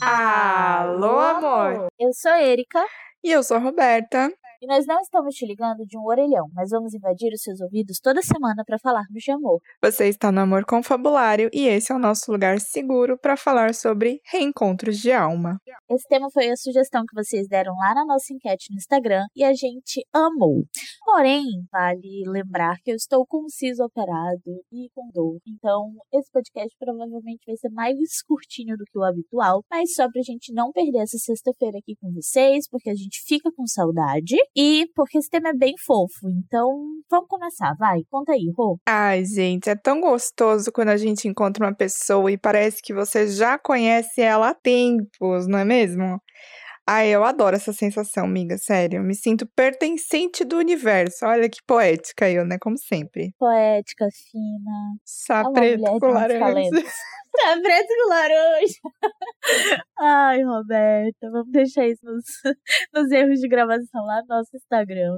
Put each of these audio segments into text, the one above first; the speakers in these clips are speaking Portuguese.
Alô, amor! Eu sou Erika. E eu sou a Roberta. E nós não estamos te ligando de um orelhão, mas vamos invadir os seus ouvidos toda semana para falarmos de amor. Você está no Amor Confabulário e esse é o nosso lugar seguro para falar sobre reencontros de alma. Esse tema foi a sugestão que vocês deram lá na nossa enquete no Instagram e a gente amou. Porém, vale lembrar que eu estou com o siso operado e com dor. Então, esse podcast provavelmente vai ser mais curtinho do que o habitual, mas só pra gente não perder essa sexta-feira aqui com vocês, porque a gente fica com saudade. E porque esse tema é bem fofo. Então, vamos começar, vai. Conta aí, Rô. Ai, gente, é tão gostoso quando a gente encontra uma pessoa e parece que você já conhece ela há tempos, não é mesmo? Ai, eu adoro essa sensação, amiga, sério. Me sinto pertencente do universo. Olha que poética eu, né? Como sempre. Poética, fina. Sá preto com laranja. Tá preto com laranja. Ai, Roberta, vamos deixar isso nos, nos erros de gravação lá no nosso Instagram.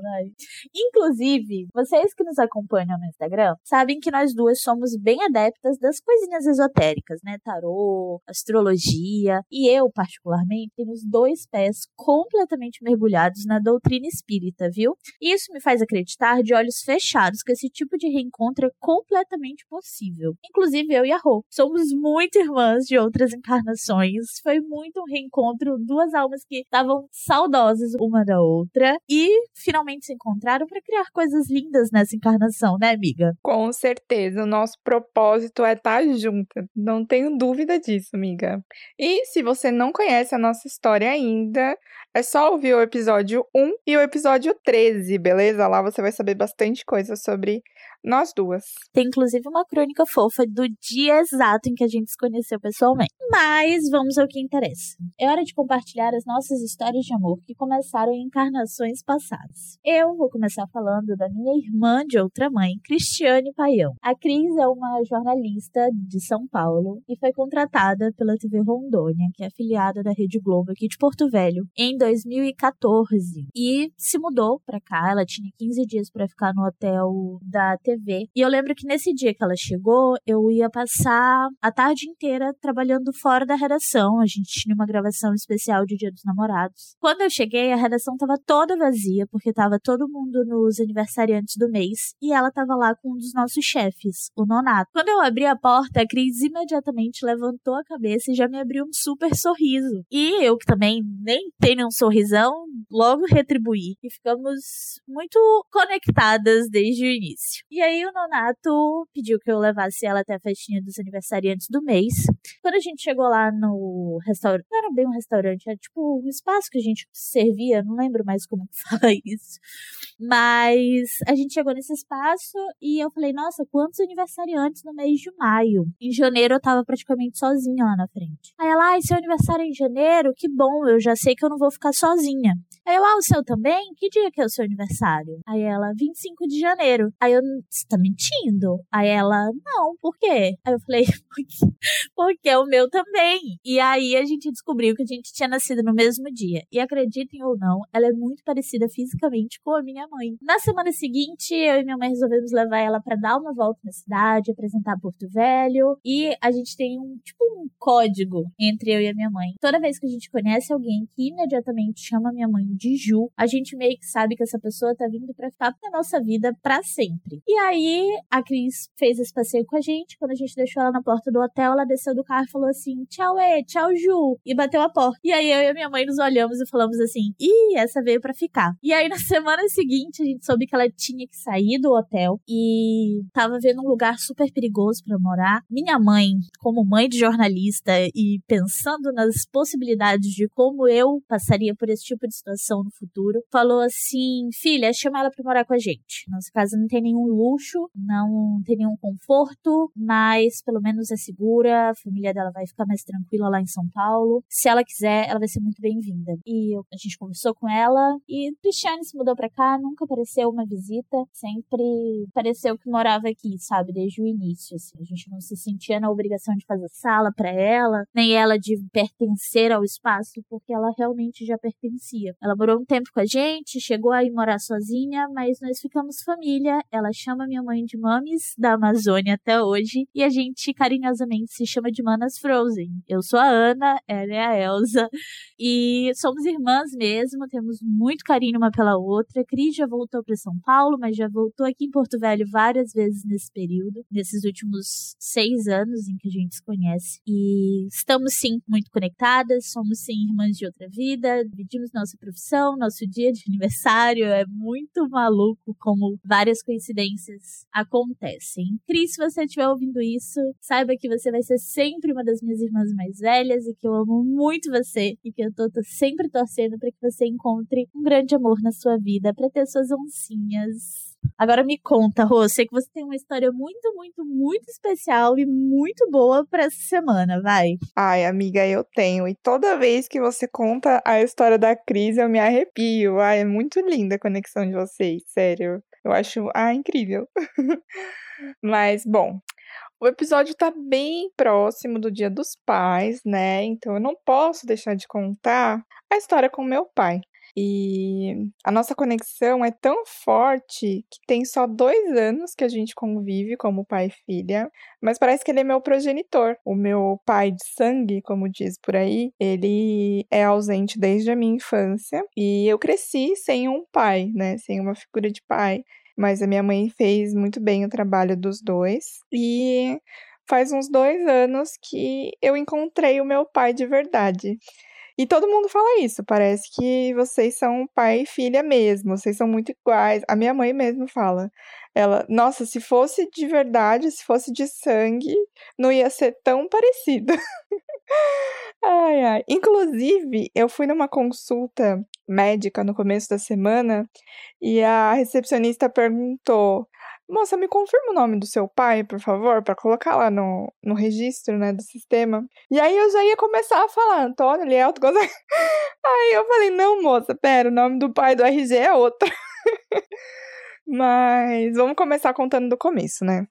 Inclusive, vocês que nos acompanham no Instagram sabem que nós duas somos bem adeptas das coisinhas esotéricas, né? Tarô, astrologia. E eu, particularmente, tenho os dois pés completamente mergulhados na doutrina espírita, viu? E isso me faz acreditar de olhos fechados que esse tipo de reencontro é completamente possível. Inclusive, eu e a Rô somos muito irmãs de outras encarnações. Foi muito um reencontro, duas almas que estavam saudosas uma da outra e finalmente se encontraram para criar coisas lindas nessa encarnação, né, amiga? Com certeza, o nosso propósito é estar junta. Não tenho dúvida disso, amiga. E se você não conhece a nossa história ainda, é só ouvir o episódio 1 e o episódio 13, beleza? Lá você vai saber bastante coisa sobre nós duas. Tem inclusive uma crônica fofa do dia exato em que a gente se conheceu pessoalmente. Mas vamos ao que interessa. É hora de compartilhar as nossas histórias de amor que começaram em encarnações passadas. Eu vou começar falando da minha irmã de outra mãe, Cristiane Paião. A Cris é uma jornalista de São Paulo e foi contratada pela TV Rondônia, que é afiliada da Rede Globo aqui de Porto Velho, em 2014. E se mudou para cá, ela tinha 15 dias para ficar no hotel da TV TV. E eu lembro que nesse dia que ela chegou, eu ia passar a tarde inteira trabalhando fora da redação. A gente tinha uma gravação especial de Dia dos Namorados. Quando eu cheguei, a redação tava toda vazia, porque tava todo mundo nos aniversariantes do mês. E ela tava lá com um dos nossos chefes, o Nonato. Quando eu abri a porta, a Cris imediatamente levantou a cabeça e já me abriu um super sorriso. E eu, que também nem tenho um sorrisão, logo retribuí. E ficamos muito conectadas desde o início. E aí o Nonato pediu que eu levasse ela até a festinha dos aniversariantes do mês. Quando a gente chegou lá no restaurante, não era bem um restaurante, era tipo um espaço que a gente servia, não lembro mais como fala isso. Mas a gente chegou nesse espaço e eu falei, nossa, quantos aniversariantes no mês de maio? Em janeiro eu tava praticamente sozinha lá na frente. Aí ela, ai, seu aniversário é em janeiro? Que bom, eu já sei que eu não vou ficar sozinha. Aí eu, ah, o seu também? Que dia que é o seu aniversário? Aí ela, 25 de janeiro. Aí eu, você tá mentindo? Aí ela, não, por quê? Aí eu falei, porque, porque o meu também. E aí a gente descobriu que a gente tinha nascido no mesmo dia. E acreditem ou não, ela é muito parecida fisicamente com a minha mãe. Na semana seguinte, eu e minha mãe resolvemos levar ela para dar uma volta na cidade, apresentar Porto Velho. E a gente tem um, tipo, um código entre eu e a minha mãe. Toda vez que a gente conhece alguém que imediatamente chama minha mãe de Ju, a gente meio que sabe que essa pessoa tá vindo pra ficar na nossa vida para sempre. E aí, a Cris fez esse passeio com a gente. Quando a gente deixou ela na porta do hotel, ela desceu do carro e falou assim: tchau, E, tchau, Ju. E bateu a porta. E aí, eu e a minha mãe nos olhamos e falamos assim: ih, essa veio para ficar. E aí, na semana seguinte, a gente soube que ela tinha que sair do hotel e tava vendo um lugar super perigoso para morar. Minha mãe, como mãe de jornalista e pensando nas possibilidades de como eu passaria por esse tipo de situação no futuro, falou assim: filha, chama ela pra morar com a gente. Nossa casa não tem nenhum luxo, não tem nenhum conforto, mas pelo menos é segura, a família dela vai ficar mais tranquila lá em São Paulo. Se ela quiser, ela vai ser muito bem-vinda. E a gente conversou com ela e Cristiane se mudou pra cá, nunca apareceu uma visita, sempre pareceu que morava aqui, sabe, desde o início, assim. A gente não se sentia na obrigação de fazer sala para ela, nem ela de pertencer ao espaço, porque ela realmente já pertencia. Ela morou um tempo com a gente, chegou a ir morar sozinha, mas nós ficamos família. Ela chama minha mãe de Mames da Amazônia até hoje e a gente carinhosamente se chama de Manas Frozen. Eu sou a Ana, ela é a Elsa. E somos irmãs mesmo, temos muito carinho uma pela outra. Cris já voltou para São Paulo, mas já voltou aqui em Porto Velho várias vezes nesse período, nesses últimos seis anos em que a gente se conhece. E estamos sim muito conectadas, somos sim irmãs de outra vida, dividimos nossa profissão, nosso dia de aniversário. É muito maluco como várias coincidências acontecem. Cris, se você estiver ouvindo isso, saiba que você vai ser sempre uma das minhas irmãs mais velhas e que eu amo muito você e que eu tô, tô sempre torcendo para que você encontre um grande amor na sua vida, para ter suas oncinhas. Agora me conta, Rô, sei que você tem uma história muito, muito, muito especial e muito boa para essa semana, vai. Ai, amiga, eu tenho. E toda vez que você conta a história da Cris, eu me arrepio. Ai, é muito linda a conexão de vocês, sério. Eu acho, ah, incrível. Mas, bom, o episódio tá bem próximo do Dia dos Pais, né? Então eu não posso deixar de contar a história com meu pai. E a nossa conexão é tão forte que tem só dois anos que a gente convive como pai e filha, mas parece que ele é meu progenitor. O meu pai de sangue, como diz por aí, ele é ausente desde a minha infância e eu cresci sem um pai, né? Sem uma figura de pai. Mas a minha mãe fez muito bem o trabalho dos dois. E faz uns dois anos que eu encontrei o meu pai de verdade. E todo mundo fala isso, parece que vocês são pai e filha mesmo, vocês são muito iguais. A minha mãe mesmo fala. Ela, nossa, se fosse de verdade, se fosse de sangue, não ia ser tão parecido. ai, ai. Inclusive, eu fui numa consulta médica no começo da semana e a recepcionista perguntou: Moça, me confirma o nome do seu pai, por favor, para colocar lá no, no registro, né, do sistema. E aí eu já ia começar a falar, Antônio, Lielto, Gonzaga. Aí eu falei, não, moça, pera, o nome do pai do RG é outro. Mas vamos começar contando do começo, né?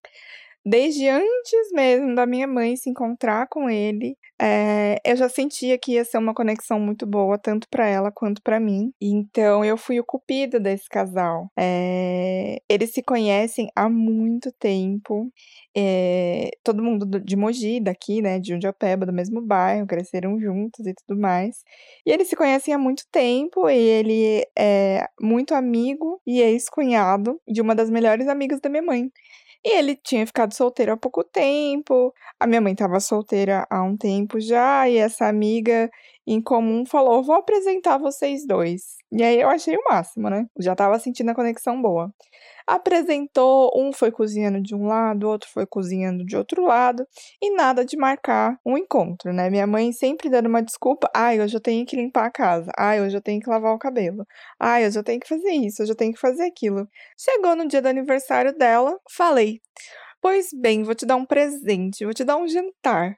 Desde antes mesmo da minha mãe se encontrar com ele, é, eu já sentia que ia ser uma conexão muito boa, tanto para ela quanto para mim. Então eu fui o cupido desse casal. É, eles se conhecem há muito tempo. É, todo mundo de Mogi, daqui, né, de Jundiapeba, do mesmo bairro, cresceram juntos e tudo mais. E eles se conhecem há muito tempo, e ele é muito amigo e ex-cunhado de uma das melhores amigas da minha mãe. E ele tinha ficado solteiro há pouco tempo, a minha mãe estava solteira há um tempo já, e essa amiga em comum falou: Vou apresentar vocês dois. E aí eu achei o máximo, né? Já estava sentindo a conexão boa apresentou, um foi cozinhando de um lado, outro foi cozinhando de outro lado, e nada de marcar um encontro, né? Minha mãe sempre dando uma desculpa, ai, hoje eu tenho que limpar a casa, ai, hoje eu tenho que lavar o cabelo, ai, hoje eu tenho que fazer isso, hoje eu tenho que fazer aquilo. Chegou no dia do aniversário dela, falei, pois bem, vou te dar um presente, vou te dar um jantar.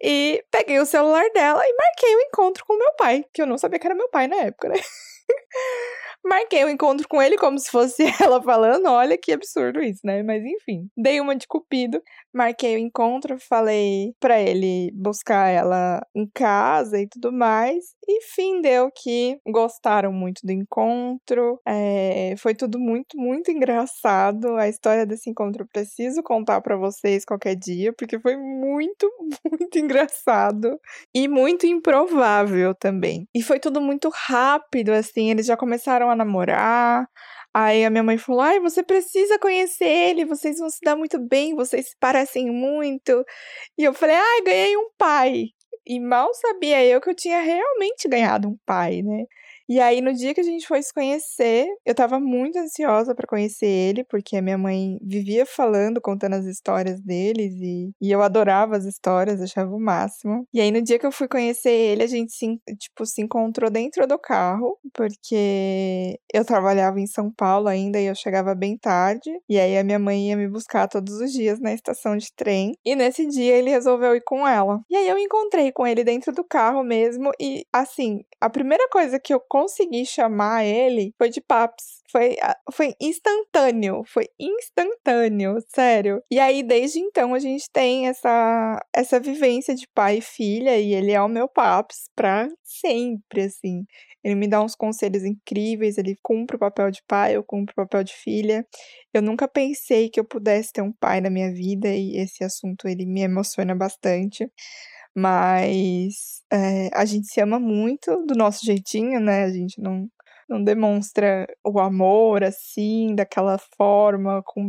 E peguei o celular dela e marquei o encontro com meu pai, que eu não sabia que era meu pai na época, né? Marquei o um encontro com ele como se fosse ela falando. Olha que absurdo isso, né? Mas enfim, dei uma de cupido. Marquei o encontro, falei para ele buscar ela em casa e tudo mais. E fim deu que gostaram muito do encontro. É, foi tudo muito, muito engraçado. A história desse encontro eu preciso contar para vocês qualquer dia, porque foi muito, muito engraçado e muito improvável também. E foi tudo muito rápido, assim. Eles já começaram a namorar. Aí a minha mãe falou: Ai, você precisa conhecer ele, vocês vão se dar muito bem, vocês se parecem muito. E eu falei: Ai, ganhei um pai. E mal sabia eu que eu tinha realmente ganhado um pai, né? E aí, no dia que a gente foi se conhecer, eu tava muito ansiosa para conhecer ele, porque a minha mãe vivia falando, contando as histórias deles, e, e eu adorava as histórias, achava o máximo. E aí, no dia que eu fui conhecer ele, a gente se, tipo, se encontrou dentro do carro, porque eu trabalhava em São Paulo ainda e eu chegava bem tarde. E aí, a minha mãe ia me buscar todos os dias na estação de trem. E nesse dia, ele resolveu ir com ela. E aí, eu encontrei com ele dentro do carro mesmo, e assim, a primeira coisa que eu consegui chamar ele foi de Paps. Foi, foi instantâneo, foi instantâneo, sério. E aí, desde então, a gente tem essa, essa vivência de pai e filha, e ele é o meu Paps pra sempre, assim. Ele me dá uns conselhos incríveis, ele cumpre o papel de pai, eu cumpro o papel de filha. Eu nunca pensei que eu pudesse ter um pai na minha vida, e esse assunto ele me emociona bastante. Mas é, a gente se ama muito do nosso jeitinho, né? A gente não não demonstra o amor assim, daquela forma, com,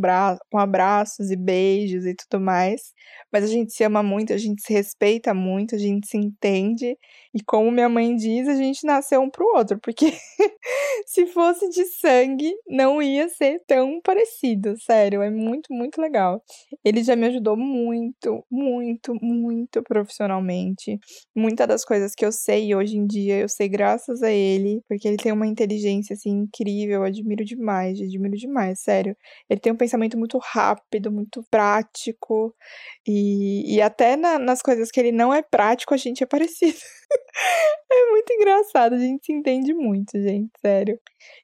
com abraços e beijos e tudo mais. Mas a gente se ama muito, a gente se respeita muito, a gente se entende. E como minha mãe diz, a gente nasceu um pro outro, porque se fosse de sangue, não ia ser tão parecido, sério, é muito, muito legal. Ele já me ajudou muito, muito, muito profissionalmente. Muitas das coisas que eu sei hoje em dia, eu sei graças a ele, porque ele tem uma inteligência inteligência, assim, incrível. Admiro demais, admiro demais, sério. Ele tem um pensamento muito rápido, muito prático. E, e até na, nas coisas que ele não é prático, a gente é parecido. é muito engraçado, a gente se entende muito, gente, sério.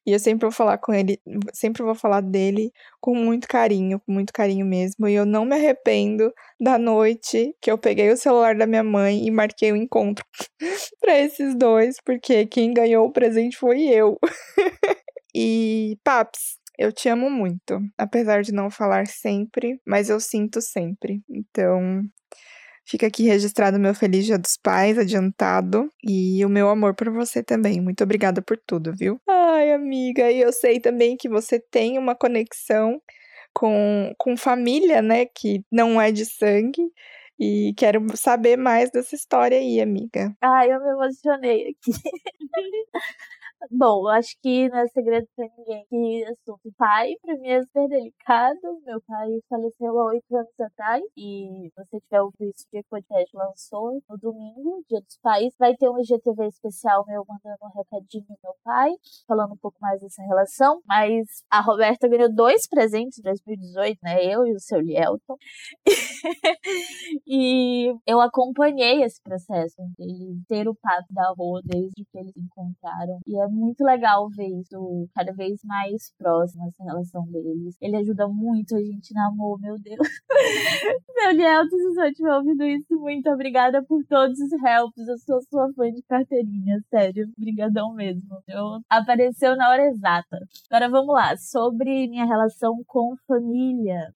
E eu sempre vou falar com ele, sempre vou falar dele com muito carinho, com muito carinho mesmo. E eu não me arrependo da noite que eu peguei o celular da minha mãe e marquei o um encontro para esses dois, porque quem ganhou o presente foi eu. e, Paps, eu te amo muito, apesar de não falar sempre, mas eu sinto sempre. Então, Fica aqui registrado meu feliz Dia dos Pais adiantado e o meu amor por você também. Muito obrigada por tudo, viu? Ai, amiga, e eu sei também que você tem uma conexão com, com família, né, que não é de sangue. E quero saber mais dessa história aí, amiga. Ai, eu me emocionei aqui. Bom, acho que não é segredo pra ninguém que assunto pai, pra mim é super delicado. Meu pai faleceu há oito anos atrás e você tiver ouvido isso, dia que o podcast lançou, no domingo, dia dos pais, vai ter um IGTV especial meu mandando um recadinho pro meu pai, falando um pouco mais dessa relação. Mas a Roberta ganhou dois presentes em 2018, né? Eu e o seu Lielton. e eu acompanhei esse processo de ter o papo da rua desde que eles encontraram. E é muito legal ver isso cada vez mais próximo, essa relação deles. Ele ajuda muito a gente na amor, meu Deus. meu Lielto, se você estiver ouvindo isso, muito obrigada por todos os helps. Eu sou sua fã de carteirinha, sério. Obrigadão mesmo. Eu apareceu na hora exata. Agora vamos lá, sobre minha relação com família.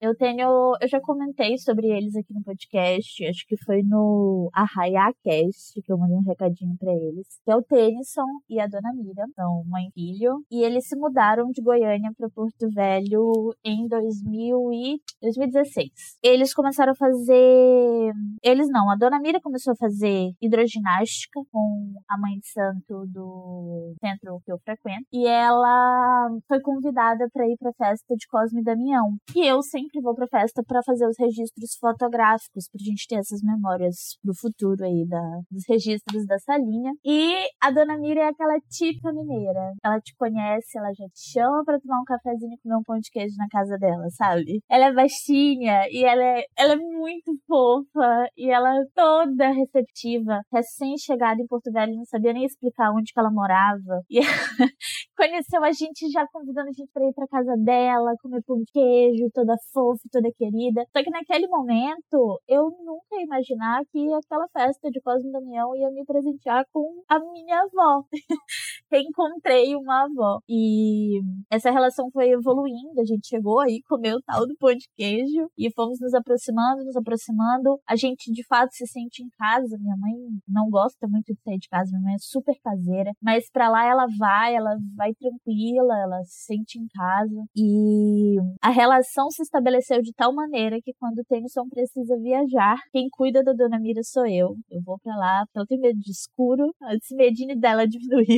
Eu tenho, eu já comentei sobre eles aqui no podcast, acho que foi no Arraiacast que eu mandei um recadinho para eles, que é o Tennyson e a Dona Mira, são mãe e filho, e eles se mudaram de Goiânia para Porto Velho em 2000 e 2016. Eles começaram a fazer, eles não, a Dona Mira começou a fazer hidroginástica com a mãe de santo do centro que eu frequento, e ela foi convidada para ir para festa de Cosme e Damião. E eu sempre vou para festa para fazer os registros fotográficos pra gente ter essas memórias pro futuro aí da, dos registros da salinha. E a Dona Mira é aquela típica mineira. Ela te conhece, ela já te chama para tomar um cafezinho e comer um pão de queijo na casa dela, sabe? Ela é baixinha e ela é, ela é muito fofa e ela é toda receptiva. Recém-chegada em Porto Velho, não sabia nem explicar onde que ela morava. E conheceu a gente já convidando a gente pra ir pra casa dela, comer pão de queijo, toda fofa, toda querida. Só que naquele momento, eu nunca ia imaginar que aquela festa de Cosme Damião ia me presentear com a minha avó. reencontrei uma avó. E essa relação foi evoluindo. A gente chegou aí, comeu o tal do pão de queijo e fomos nos aproximando, nos aproximando. A gente de fato se sente em casa. Minha mãe não gosta muito de sair de casa, minha mãe é super caseira, mas para lá ela vai, ela vai tranquila, ela se sente em casa. E a relação se estabeleceu de tal maneira que quando o Tennyson precisa viajar, quem cuida da dona Mira sou eu. Eu vou para lá, porque ela tem medo de escuro, esse medinho dela diminuiu.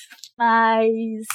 Mas,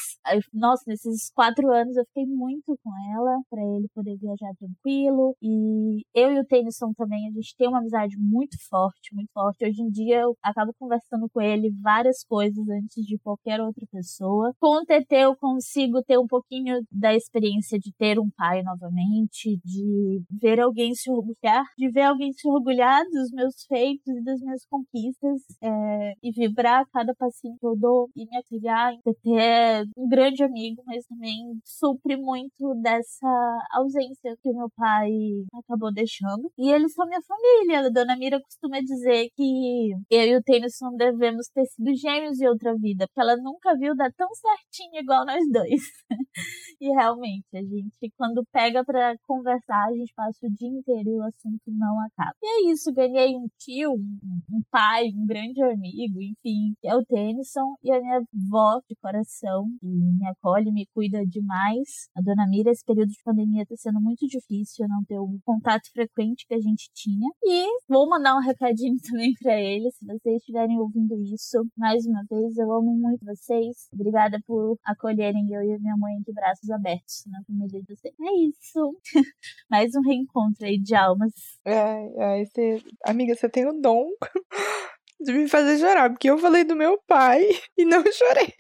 nossa, nesses quatro anos eu fiquei muito com ela, para ele poder viajar tranquilo. E eu e o Tennyson também, a gente tem uma amizade muito forte, muito forte. Hoje em dia eu acabo conversando com ele várias coisas antes de qualquer outra pessoa. Com o TT eu consigo ter um pouquinho da experiência de ter um pai novamente, de ver alguém se orgulhar, de ver alguém se orgulhar dos meus feitos e das minhas conquistas, é, e vibrar cada passinho que eu dou e me acriar mãe, ter um grande amigo, mas também supre muito dessa ausência que o meu pai acabou deixando. E eles são minha família. A dona Mira costuma dizer que eu e o Tennyson devemos ter sido gêmeos em outra vida, porque ela nunca viu dar tão certinho igual nós dois. e realmente, a gente, quando pega para conversar, a gente passa o dia inteiro e o assunto não acaba. E é isso, ganhei um tio, um, um pai, um grande amigo, enfim, que é o Tennyson, e a minha avó de coração, que me acolhe, me cuida demais. A dona Mira, esse período de pandemia tá sendo muito difícil não ter o contato frequente que a gente tinha. E vou mandar um recadinho também para eles, se vocês estiverem ouvindo isso. Mais uma vez, eu amo muito vocês. Obrigada por acolherem eu e minha mãe de braços abertos na família de vocês. É isso. Mais um reencontro aí de almas. Ai, ai, você... Amiga, você tem o dom de me fazer chorar, porque eu falei do meu pai e não chorei.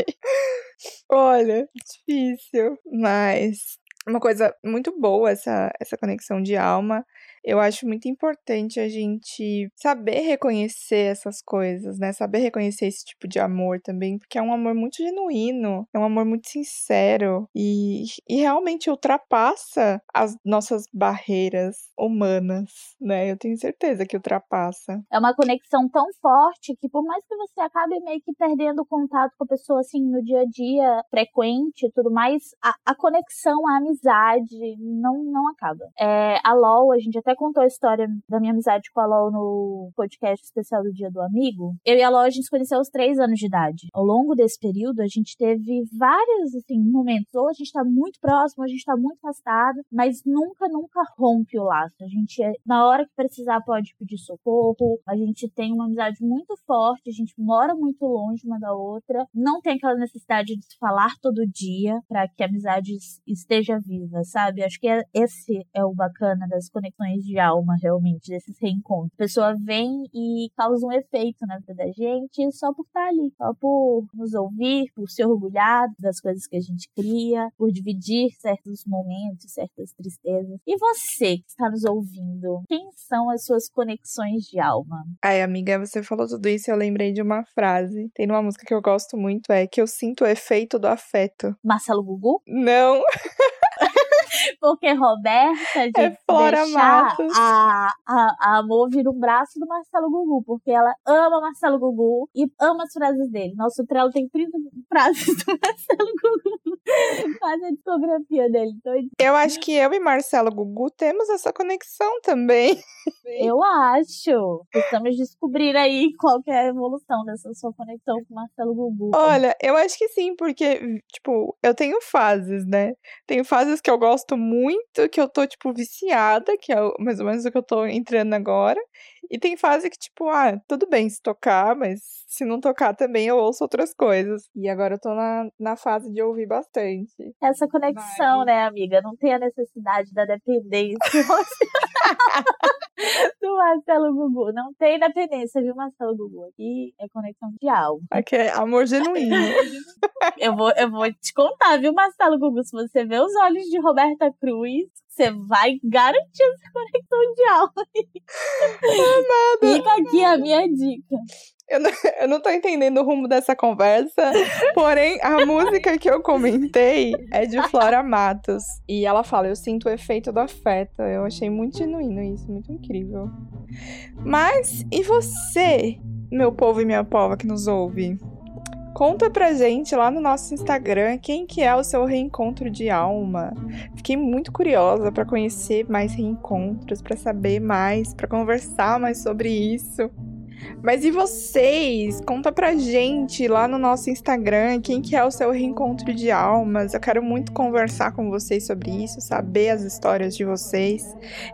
Olha, difícil, mas uma coisa muito boa essa, essa conexão de alma eu acho muito importante a gente saber reconhecer essas coisas, né? Saber reconhecer esse tipo de amor também, porque é um amor muito genuíno, é um amor muito sincero e, e realmente ultrapassa as nossas barreiras humanas, né? Eu tenho certeza que ultrapassa. É uma conexão tão forte que por mais que você acabe meio que perdendo contato com a pessoa assim no dia a dia frequente e tudo mais, a, a conexão, a amizade não, não acaba. É, a LOL, a gente até contou a história da minha amizade com a LOL no podcast especial do Dia do Amigo. Eu e a LOL, a gente se conheceu aos três anos de idade. Ao longo desse período, a gente teve vários, assim, momentos. Ou a gente tá muito próximo, ou a gente tá muito afastado, mas nunca, nunca rompe o laço. A gente, na hora que precisar, pode pedir socorro. A gente tem uma amizade muito forte, a gente mora muito longe uma da outra. Não tem aquela necessidade de se falar todo dia para que a amizade esteja viva, sabe? Acho que é, esse é o bacana das conexões de alma, realmente, desses reencontros. A pessoa vem e causa um efeito na vida da gente só por estar ali, só por nos ouvir, por se orgulhar das coisas que a gente cria, por dividir certos momentos, certas tristezas. E você que está nos ouvindo, quem são as suas conexões de alma? Ai, amiga, você falou tudo isso e eu lembrei de uma frase. Tem uma música que eu gosto muito, é que eu sinto o efeito do afeto. Marcelo Gugu? Não. Porque Roberta de é Flora Matos. A, a, a Amor vira um braço do Marcelo Gugu, porque ela ama Marcelo Gugu e ama as frases dele. Nosso trelo tem 30 frases do Marcelo Gugu. Faz a discografia dele. Então, eu acho que eu e Marcelo Gugu temos essa conexão também. Eu acho. Estamos descobrindo aí qual é a evolução dessa sua conexão com Marcelo Gugu. Olha, eu acho que sim, porque, tipo, eu tenho fases, né? Tenho fases que eu gosto muito, que eu tô, tipo, viciada, que é mais ou menos o que eu tô entrando agora. E tem fase que, tipo, ah, tudo bem se tocar, mas se não tocar também eu ouço outras coisas. E agora eu tô na, na fase de ouvir bastante. Essa conexão, mas... né, amiga? Não tem a necessidade da dependência do Marcelo Gugu. Não tem dependência, viu, Marcelo Gugu? Aqui é conexão de alma. Aqui é amor genuíno. eu, vou, eu vou te contar, viu, Marcelo Gugu? Se você vê os olhos de Roberta Cruz, você vai garantir essa conexão de alma. Amada. Fica aqui a minha dica. Eu não, eu não tô entendendo o rumo dessa conversa, porém a música que eu comentei é de Flora Matos. E ela fala: Eu sinto o efeito do afeto. Eu achei muito genuíno isso, muito incrível. Mas, e você, meu povo e minha pova que nos ouve? Conta pra gente lá no nosso Instagram quem que é o seu reencontro de alma. Fiquei muito curiosa para conhecer mais reencontros, para saber mais, para conversar mais sobre isso. Mas e vocês? Conta pra gente lá no nosso Instagram quem que é o seu reencontro de almas. Eu quero muito conversar com vocês sobre isso, saber as histórias de vocês.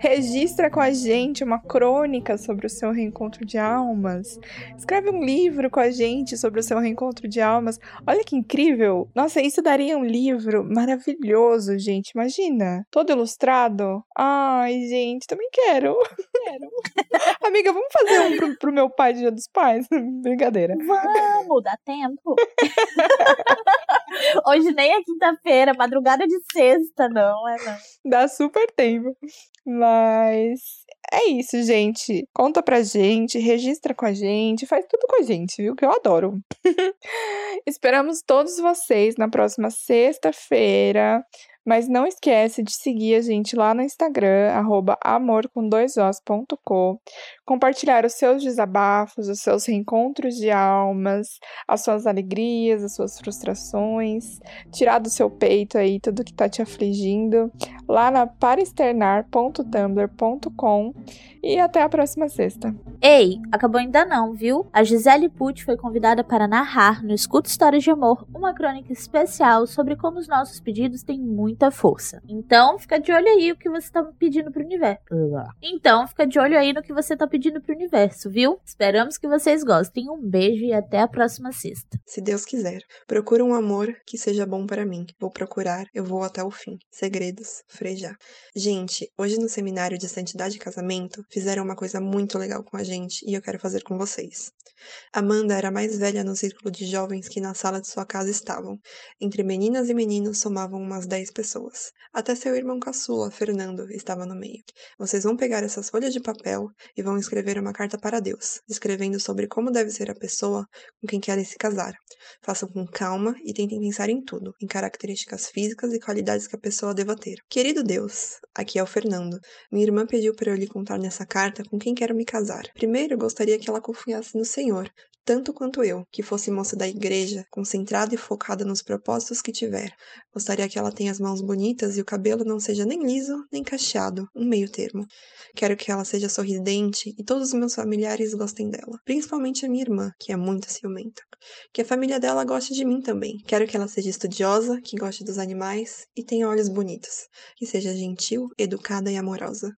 Registra com a gente uma crônica sobre o seu reencontro de almas. Escreve um livro com a gente sobre o seu reencontro de almas. Olha que incrível! Nossa, isso daria um livro maravilhoso, gente. Imagina, todo ilustrado. Ai, gente, também quero. Quero. Amiga, vamos fazer um pro, pro meu pai Dia dos Pais. Brincadeira. Vamos, dá tempo. Hoje nem é quinta-feira, madrugada de sexta, não, é não. Dá super tempo. Mas é isso, gente. Conta pra gente, registra com a gente, faz tudo com a gente, viu? Que eu adoro. Esperamos todos vocês na próxima sexta-feira. Mas não esquece de seguir a gente lá no Instagram, arroba amorcom2os.com, compartilhar os seus desabafos, os seus reencontros de almas, as suas alegrias, as suas frustrações, tirar do seu peito aí tudo que tá te afligindo, lá na paraexternar.tumblr.com e até a próxima sexta. Ei, acabou ainda não, viu? A Gisele Pucci foi convidada para narrar no Escuta Histórias de Amor uma crônica especial sobre como os nossos pedidos têm muita força. Então, fica de olho aí o que você tá pedindo pro universo. Então, fica de olho aí no que você tá pedindo pro universo, viu? Esperamos que vocês gostem. Um beijo e até a próxima sexta. Se Deus quiser. Procura um amor que seja bom para mim. Vou procurar, eu vou até o fim. Segredos, Frejá. Gente, hoje no seminário de Santidade e Casamento, fizeram uma coisa muito legal com a gente e eu quero fazer com vocês. Amanda era a mais velha no círculo de jovens que na sala de sua casa estavam. Entre meninas e meninos somavam umas 10 pessoas. Até seu irmão caçula, Fernando, estava no meio. Vocês vão pegar essas folhas de papel e vão escrever uma carta para Deus, escrevendo sobre como deve ser a pessoa com quem querem se casar. Façam com calma e tentem pensar em tudo, em características físicas e qualidades que a pessoa deva ter. Querido Deus, aqui é o Fernando. Minha irmã pediu para eu lhe contar nessa carta com quem quero me casar. Primeiro, gostaria que ela confiasse no Senhor, tanto quanto eu, que fosse moça da igreja, concentrada e focada nos propósitos que tiver. Gostaria que ela tenha as mãos bonitas e o cabelo não seja nem liso nem cacheado, um meio termo. Quero que ela seja sorridente e todos os meus familiares gostem dela, principalmente a minha irmã, que é muito ciumenta. Que a família dela goste de mim também. Quero que ela seja estudiosa, que goste dos animais e tenha olhos bonitos, que seja gentil, educada e amorosa.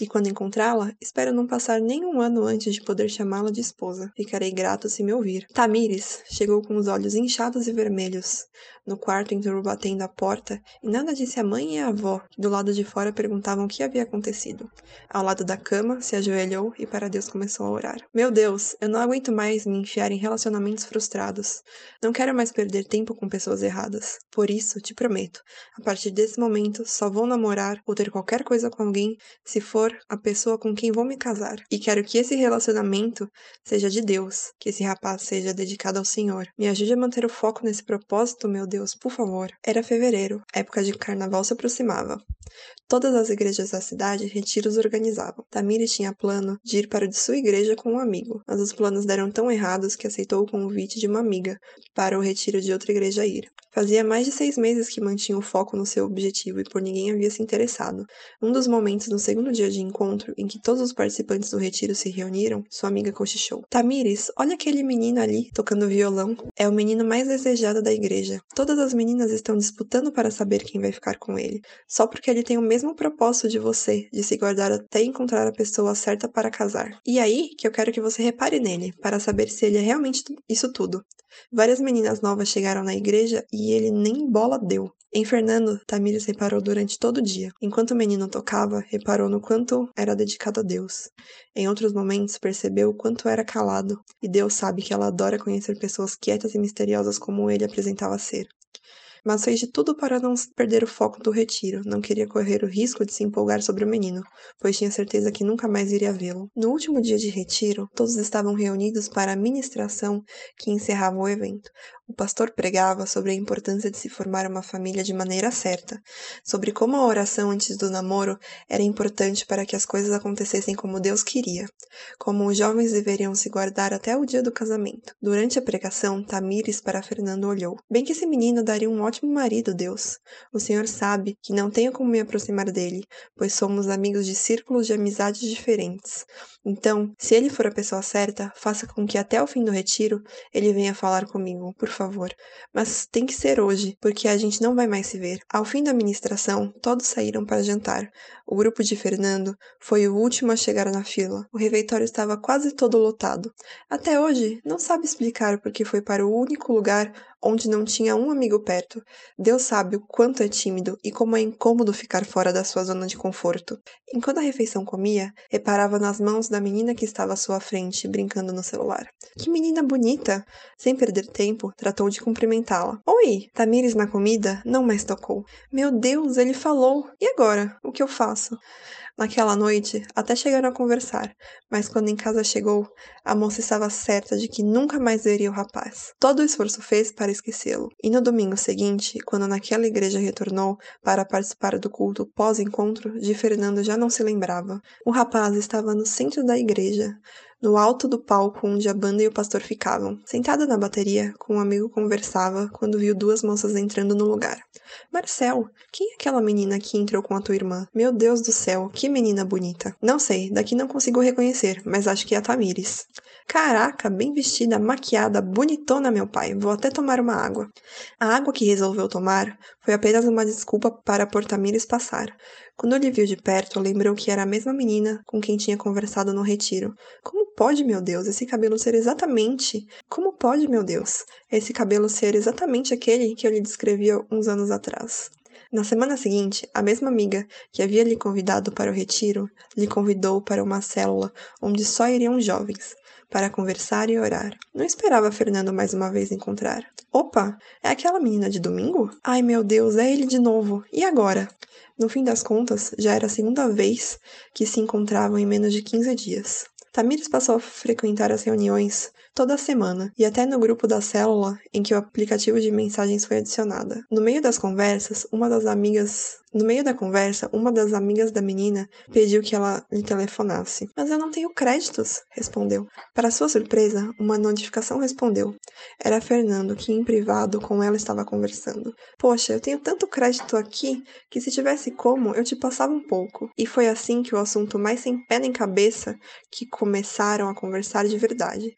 E quando encontrá-la, espero não passar nem um ano antes de poder chamá-la de esposa. Ficarei grato se me ouvir. Tamires chegou com os olhos inchados e vermelhos. No quarto entrou batendo a porta e nada disse a mãe e a avó, que do lado de fora perguntavam o que havia acontecido. Ao lado da cama, se ajoelhou e para Deus começou a orar. Meu Deus, eu não aguento mais me enfiar em relacionamentos frustrados. Não quero mais perder tempo com pessoas erradas. Por isso, te prometo, a partir desse momento, só vou namorar ou ter qualquer coisa com alguém se for a pessoa com quem vou me casar. E quero que esse relacionamento seja de Deus, que esse rapaz seja dedicado ao Senhor. Me ajude a manter o foco nesse propósito, meu Deus, por favor. Era fevereiro, época de carnaval se aproximava. Todas as igrejas da cidade retiros organizavam. Tamires tinha plano de ir para de sua igreja com um amigo, mas os planos deram tão errados que aceitou o convite de uma amiga para o retiro de outra igreja ir. Fazia mais de seis meses que mantinha o foco no seu objetivo e por ninguém havia se interessado. Um dos momentos no segundo dia de encontro, em que todos os participantes do retiro se reuniram, sua amiga cochichou. Tamires, olha aquele menino ali, tocando violão. É o menino mais desejado da igreja. Todas as meninas estão disputando para saber quem vai ficar com ele. Só porque ele tem o mesmo propósito de você, de se guardar até encontrar a pessoa certa para casar. E aí que eu quero que você repare nele, para saber se ele é realmente isso tudo. Várias meninas novas chegaram na igreja e ele nem bola deu. Em Fernando, Tamires reparou durante todo o dia. Enquanto o menino tocava, reparou no quanto era dedicado a Deus. Em outros momentos, percebeu o quanto era calado, e Deus sabe que ela adora conhecer pessoas quietas e misteriosas como ele apresentava ser mas fez de tudo para não perder o foco do retiro. Não queria correr o risco de se empolgar sobre o menino, pois tinha certeza que nunca mais iria vê-lo. No último dia de retiro, todos estavam reunidos para a ministração que encerrava o evento. O pastor pregava sobre a importância de se formar uma família de maneira certa, sobre como a oração antes do namoro era importante para que as coisas acontecessem como Deus queria, como os jovens deveriam se guardar até o dia do casamento. Durante a pregação, Tamires para Fernando olhou. Bem que esse menino daria um ótimo marido, Deus. O Senhor sabe que não tenho como me aproximar dele, pois somos amigos de círculos de amizades diferentes. Então, se ele for a pessoa certa, faça com que até o fim do retiro ele venha falar comigo, por favor. Mas tem que ser hoje, porque a gente não vai mais se ver. Ao fim da ministração, todos saíram para jantar. O grupo de Fernando foi o último a chegar na fila. O refeitório estava quase todo lotado. Até hoje, não sabe explicar porque foi para o único lugar onde não tinha um amigo perto. Deus sabe o quanto é tímido e como é incômodo ficar fora da sua zona de conforto. Enquanto a refeição comia, reparava nas mãos da menina que estava à sua frente, brincando no celular. Que menina bonita! Sem perder tempo, tratou de cumprimentá-la. Oi! Tamires na comida não mais tocou. Meu Deus, ele falou! E agora? O que eu faço? Naquela noite, até chegaram a conversar, mas quando em casa chegou, a moça estava certa de que nunca mais veria o rapaz. Todo o esforço fez para esquecê-lo, e no domingo seguinte, quando naquela igreja retornou para participar do culto pós-encontro, de Fernando já não se lembrava. O rapaz estava no centro da igreja, no alto do palco onde a banda e o pastor ficavam. Sentada na bateria, com um amigo conversava quando viu duas moças entrando no lugar. Marcel, quem é aquela menina que entrou com a tua irmã? Meu Deus do céu, que menina bonita. Não sei, daqui não consigo reconhecer, mas acho que é a Tamires. Caraca, bem vestida, maquiada, bonitona, meu pai. Vou até tomar uma água. A água que resolveu tomar foi apenas uma desculpa para por Tamires passar. Quando ele viu de perto, lembrou que era a mesma menina com quem tinha conversado no retiro. Como pode, meu Deus, esse cabelo ser exatamente. Como pode, meu Deus, esse cabelo ser exatamente aquele que eu lhe descrevia uns anos atrás? Na semana seguinte, a mesma amiga que havia lhe convidado para o retiro lhe convidou para uma célula onde só iriam jovens, para conversar e orar. Não esperava Fernando mais uma vez encontrar. Opa, é aquela menina de domingo? Ai meu Deus, é ele de novo. E agora? No fim das contas, já era a segunda vez que se encontravam em menos de 15 dias. Tamires passou a frequentar as reuniões toda semana e até no grupo da célula em que o aplicativo de mensagens foi adicionada. No meio das conversas, uma das amigas no meio da conversa, uma das amigas da menina pediu que ela lhe telefonasse. Mas eu não tenho créditos, respondeu. Para sua surpresa, uma notificação respondeu. Era Fernando, que em privado com ela estava conversando. Poxa, eu tenho tanto crédito aqui que se tivesse como, eu te passava um pouco. E foi assim que o assunto mais sem pé nem cabeça que começaram a conversar de verdade.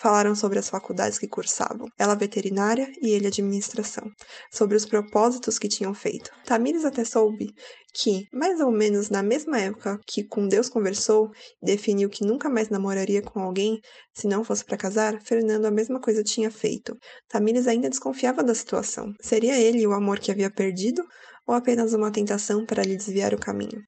Falaram sobre as faculdades que cursavam, ela veterinária e ele administração, sobre os propósitos que tinham feito. Tamires até soube que, mais ou menos na mesma época que com Deus conversou e definiu que nunca mais namoraria com alguém se não fosse para casar, Fernando a mesma coisa tinha feito. Tamires ainda desconfiava da situação. Seria ele o amor que havia perdido ou apenas uma tentação para lhe desviar o caminho?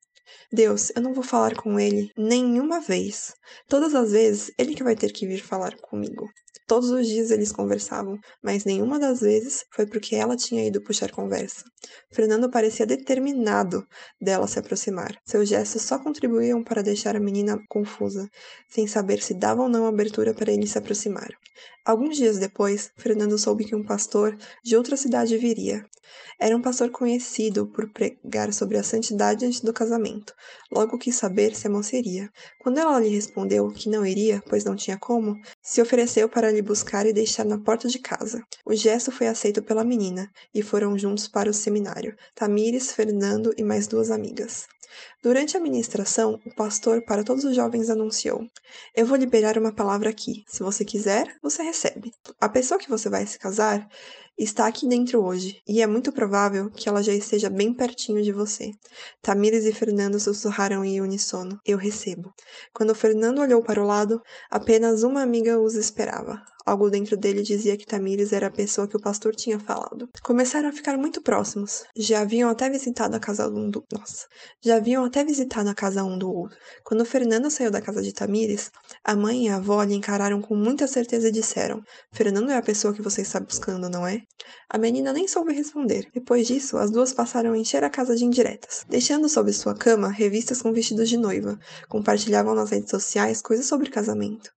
Deus, eu não vou falar com ele nenhuma vez. Todas as vezes, ele que vai ter que vir falar comigo. Todos os dias eles conversavam, mas nenhuma das vezes foi porque ela tinha ido puxar conversa. Fernando parecia determinado dela se aproximar. Seus gestos só contribuíam para deixar a menina confusa, sem saber se dava ou não abertura para ele se aproximar. Alguns dias depois, Fernando soube que um pastor de outra cidade viria. Era um pastor conhecido por pregar sobre a santidade antes do casamento. Logo quis saber se a moça iria. Quando ela lhe respondeu que não iria, pois não tinha como, se ofereceu para lhe buscar e deixar na porta de casa. O gesto foi aceito pela menina, e foram juntos para o seminário, Tamires, Fernando e mais duas amigas. Durante a ministração, o pastor para todos os jovens anunciou: Eu vou liberar uma palavra aqui. Se você quiser, você recebe. A pessoa que você vai se casar está aqui dentro hoje, e é muito provável que ela já esteja bem pertinho de você. Tamires e Fernando sussurraram em uníssono: Eu recebo. Quando Fernando olhou para o lado, apenas uma amiga os esperava. Algo dentro dele dizia que Tamires era a pessoa que o pastor tinha falado. Começaram a ficar muito próximos. Já haviam até visitado a casa um do. Nossa. Já haviam até visitado a casa um do outro. Quando Fernando saiu da casa de Tamires, a mãe e a avó lhe encararam com muita certeza e disseram: Fernando é a pessoa que você está buscando, não é? A menina nem soube responder. Depois disso, as duas passaram a encher a casa de indiretas, deixando sob sua cama revistas com vestidos de noiva. Compartilhavam nas redes sociais coisas sobre casamento.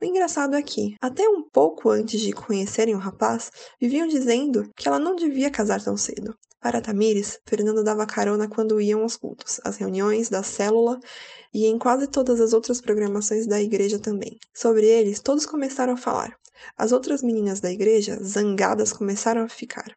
O engraçado é que, até um pouco antes de conhecerem o rapaz, viviam dizendo que ela não devia casar tão cedo. Para Tamires, Fernando dava carona quando iam aos cultos, às reuniões da célula e em quase todas as outras programações da igreja também. Sobre eles, todos começaram a falar. As outras meninas da igreja, zangadas, começaram a ficar.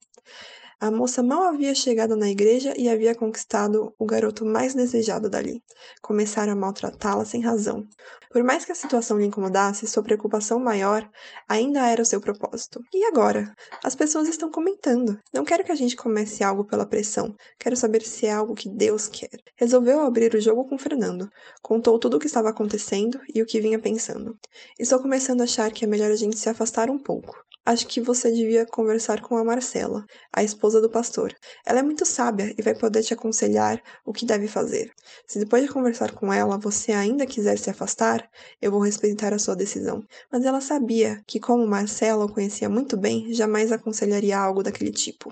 A moça mal havia chegado na igreja e havia conquistado o garoto mais desejado dali. Começaram a maltratá-la sem razão. Por mais que a situação lhe incomodasse, sua preocupação maior ainda era o seu propósito. E agora? As pessoas estão comentando. Não quero que a gente comece algo pela pressão. Quero saber se é algo que Deus quer. Resolveu abrir o jogo com Fernando. Contou tudo o que estava acontecendo e o que vinha pensando. Estou começando a achar que é melhor a gente se afastar um pouco. Acho que você devia conversar com a Marcela, a esposa do pastor. Ela é muito sábia e vai poder te aconselhar o que deve fazer. Se depois de conversar com ela você ainda quiser se afastar, eu vou respeitar a sua decisão. Mas ela sabia que, como Marcela o conhecia muito bem, jamais aconselharia algo daquele tipo.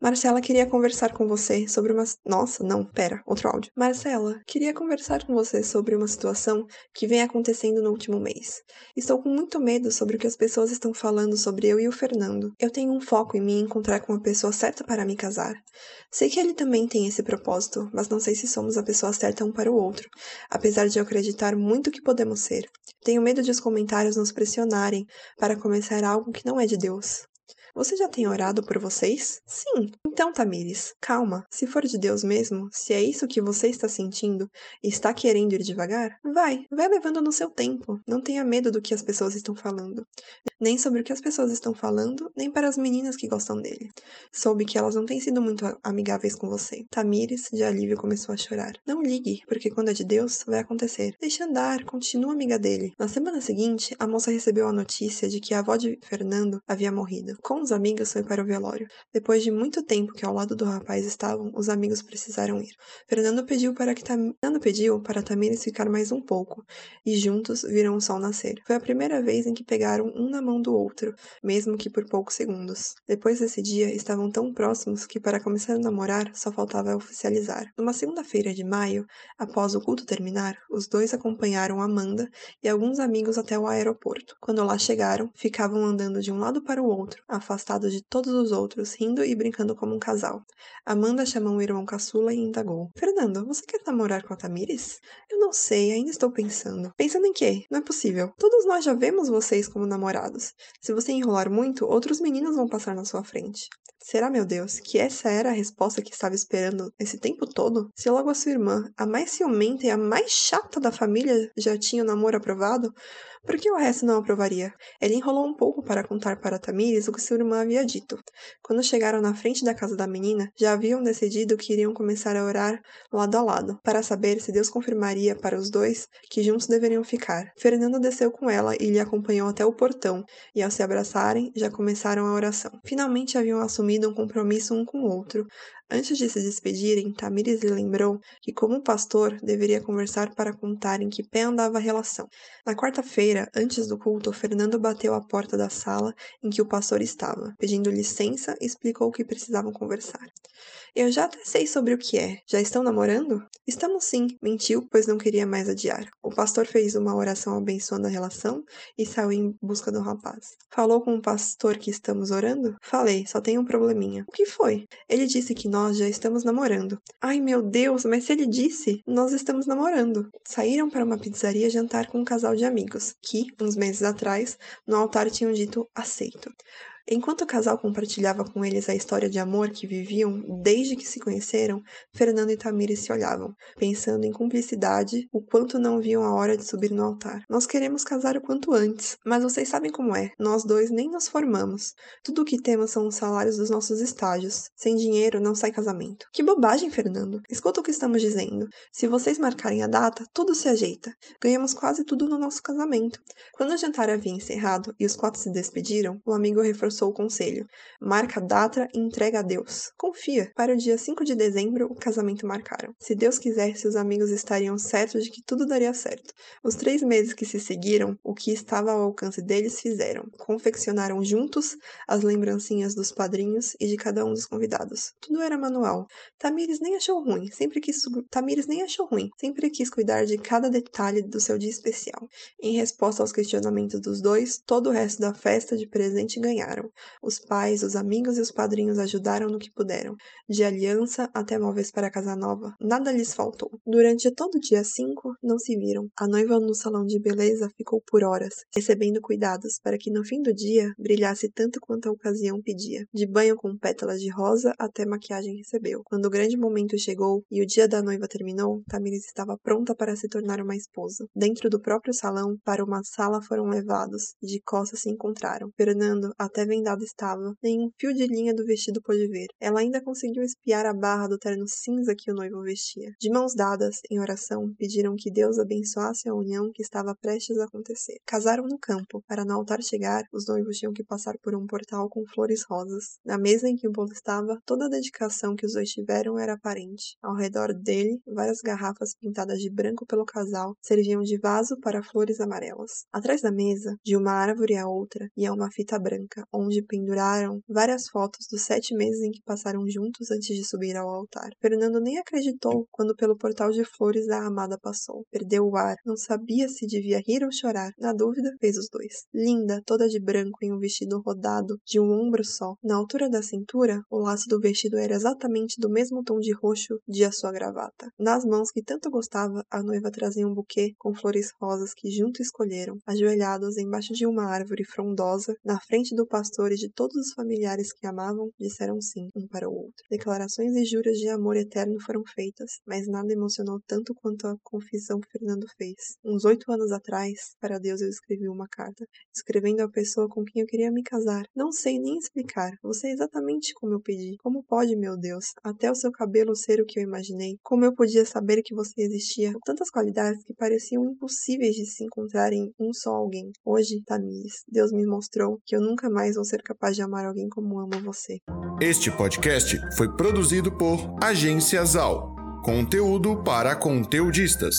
Marcela queria conversar com você sobre uma. Nossa, não, pera, outro áudio. Marcela, queria conversar com você sobre uma situação que vem acontecendo no último mês. Estou com muito medo sobre o que as pessoas estão falando sobre eu e o Fernando. Eu tenho um foco em me encontrar com a pessoa certa para me casar. Sei que ele também tem esse propósito, mas não sei se somos a pessoa certa um para o outro, apesar de eu acreditar muito que podemos ser. Tenho medo de os comentários nos pressionarem para começar algo que não é de Deus. Você já tem orado por vocês? Sim. Então, Tamires, calma. Se for de Deus mesmo, se é isso que você está sentindo e está querendo ir devagar, vai. Vai levando no seu tempo. Não tenha medo do que as pessoas estão falando. Nem sobre o que as pessoas estão falando, nem para as meninas que gostam dele. Soube que elas não têm sido muito amigáveis com você. Tamires, de alívio, começou a chorar. Não ligue, porque quando é de Deus, vai acontecer. Deixe andar, continua amiga dele. Na semana seguinte, a moça recebeu a notícia de que a avó de Fernando havia morrido. Com os amigos foi para o velório. Depois de muito tempo que ao lado do rapaz estavam, os amigos precisaram ir. Fernando pediu para que Tam... Fernando pediu para Tamires ficar mais um pouco, e juntos viram o sol nascer. Foi a primeira vez em que pegaram um na mão do outro, mesmo que por poucos segundos. Depois desse dia, estavam tão próximos que para começar a namorar só faltava oficializar. Numa segunda-feira de maio, após o culto terminar, os dois acompanharam Amanda e alguns amigos até o aeroporto. Quando lá chegaram, ficavam andando de um lado para o outro, afastados afastado de todos os outros, rindo e brincando como um casal. Amanda chamou o irmão caçula e indagou: Fernando, você quer namorar com a Tamires? Eu não sei, ainda estou pensando. Pensando em quê? Não é possível. Todos nós já vemos vocês como namorados. Se você enrolar muito, outros meninos vão passar na sua frente. Será, meu Deus, que essa era a resposta que estava esperando esse tempo todo? Se logo a sua irmã, a mais ciumenta e a mais chata da família, já tinha o namoro aprovado, por que o resto não aprovaria? Ele enrolou um pouco para contar para Tamires o que sua irmã havia dito. Quando chegaram na frente da casa da menina, já haviam decidido que iriam começar a orar lado a lado, para saber se Deus confirmaria para os dois que juntos deveriam ficar. Fernando desceu com ela e lhe acompanhou até o portão, e ao se abraçarem, já começaram a oração. Finalmente haviam assumido um compromisso um com o outro, Antes de se despedirem, Tamires lhe lembrou que, como pastor, deveria conversar para contar em que pé andava a relação. Na quarta-feira, antes do culto, Fernando bateu à porta da sala em que o pastor estava. Pedindo licença, explicou que precisavam conversar. Eu já até sei sobre o que é. Já estão namorando? Estamos sim, mentiu, pois não queria mais adiar. O pastor fez uma oração abençoando a relação e saiu em busca do rapaz. Falou com o pastor que estamos orando? Falei, só tem um probleminha. O que foi? Ele disse que nós já estamos namorando. Ai meu Deus, mas se ele disse, nós estamos namorando. Saíram para uma pizzaria jantar com um casal de amigos, que, uns meses atrás, no altar tinham dito aceito. Enquanto o casal compartilhava com eles a história de amor que viviam desde que se conheceram, Fernando e Tamires se olhavam, pensando em cumplicidade, o quanto não viam a hora de subir no altar. Nós queremos casar o quanto antes, mas vocês sabem como é, nós dois nem nos formamos. Tudo o que temos são os salários dos nossos estágios. Sem dinheiro não sai casamento. Que bobagem, Fernando. Escuta o que estamos dizendo. Se vocês marcarem a data, tudo se ajeita. Ganhamos quase tudo no nosso casamento. Quando o jantar havia encerrado e os quatro se despediram, o amigo reforçou reforçou o conselho. Marca a data e entrega a Deus. Confia. Para o dia 5 de dezembro, o casamento marcaram. Se Deus quisesse, os amigos estariam certos de que tudo daria certo. Os três meses que se seguiram, o que estava ao alcance deles fizeram. Confeccionaram juntos as lembrancinhas dos padrinhos e de cada um dos convidados. Tudo era manual. Tamires nem achou ruim, sempre quis Tamires nem achou ruim, sempre quis cuidar de cada detalhe do seu dia especial. Em resposta aos questionamentos dos dois, todo o resto da festa de presente ganharam. Os pais, os amigos e os padrinhos ajudaram no que puderam, de aliança até móveis para a casa nova. Nada lhes faltou. Durante todo o dia 5, não se viram. A noiva no salão de beleza ficou por horas, recebendo cuidados para que no fim do dia brilhasse tanto quanto a ocasião pedia. De banho com pétalas de rosa até maquiagem recebeu. Quando o grande momento chegou e o dia da noiva terminou, Tamires estava pronta para se tornar uma esposa. Dentro do próprio salão, para uma sala foram levados, e de costas se encontraram. Fernando até remendado estava, nem um fio de linha do vestido pôde ver. Ela ainda conseguiu espiar a barra do terno cinza que o noivo vestia. De mãos dadas, em oração, pediram que Deus abençoasse a união que estava prestes a acontecer. Casaram no campo. Para no altar chegar, os noivos tinham que passar por um portal com flores rosas. Na mesa em que o bolo estava, toda a dedicação que os dois tiveram era aparente. Ao redor dele, várias garrafas pintadas de branco pelo casal serviam de vaso para flores amarelas. Atrás da mesa, de uma árvore a outra, ia uma fita branca, onde penduraram várias fotos dos sete meses em que passaram juntos antes de subir ao altar. Fernando nem acreditou quando pelo portal de flores a amada passou. Perdeu o ar, não sabia se devia rir ou chorar. Na dúvida, fez os dois. Linda, toda de branco em um vestido rodado de um ombro só. Na altura da cintura, o laço do vestido era exatamente do mesmo tom de roxo de a sua gravata. Nas mãos que tanto gostava, a noiva trazia um buquê com flores rosas que junto escolheram, ajoelhados embaixo de uma árvore frondosa, na frente do pastor e de todos os familiares que amavam, disseram sim um para o outro. Declarações e juras de amor eterno foram feitas, mas nada emocionou tanto quanto a confissão que Fernando fez. Uns oito anos atrás, para Deus eu escrevi uma carta, escrevendo a pessoa com quem eu queria me casar. Não sei nem explicar. Você é exatamente como eu pedi. Como pode, meu Deus, até o seu cabelo ser o que eu imaginei? Como eu podia saber que você existia? Tantas qualidades que pareciam impossíveis de se encontrar em um só alguém. Hoje, Tamires, Deus me mostrou que eu nunca mais vou ser capaz de amar alguém como amo você. Este podcast foi produzido por Agência Zal. Conteúdo para conteudistas.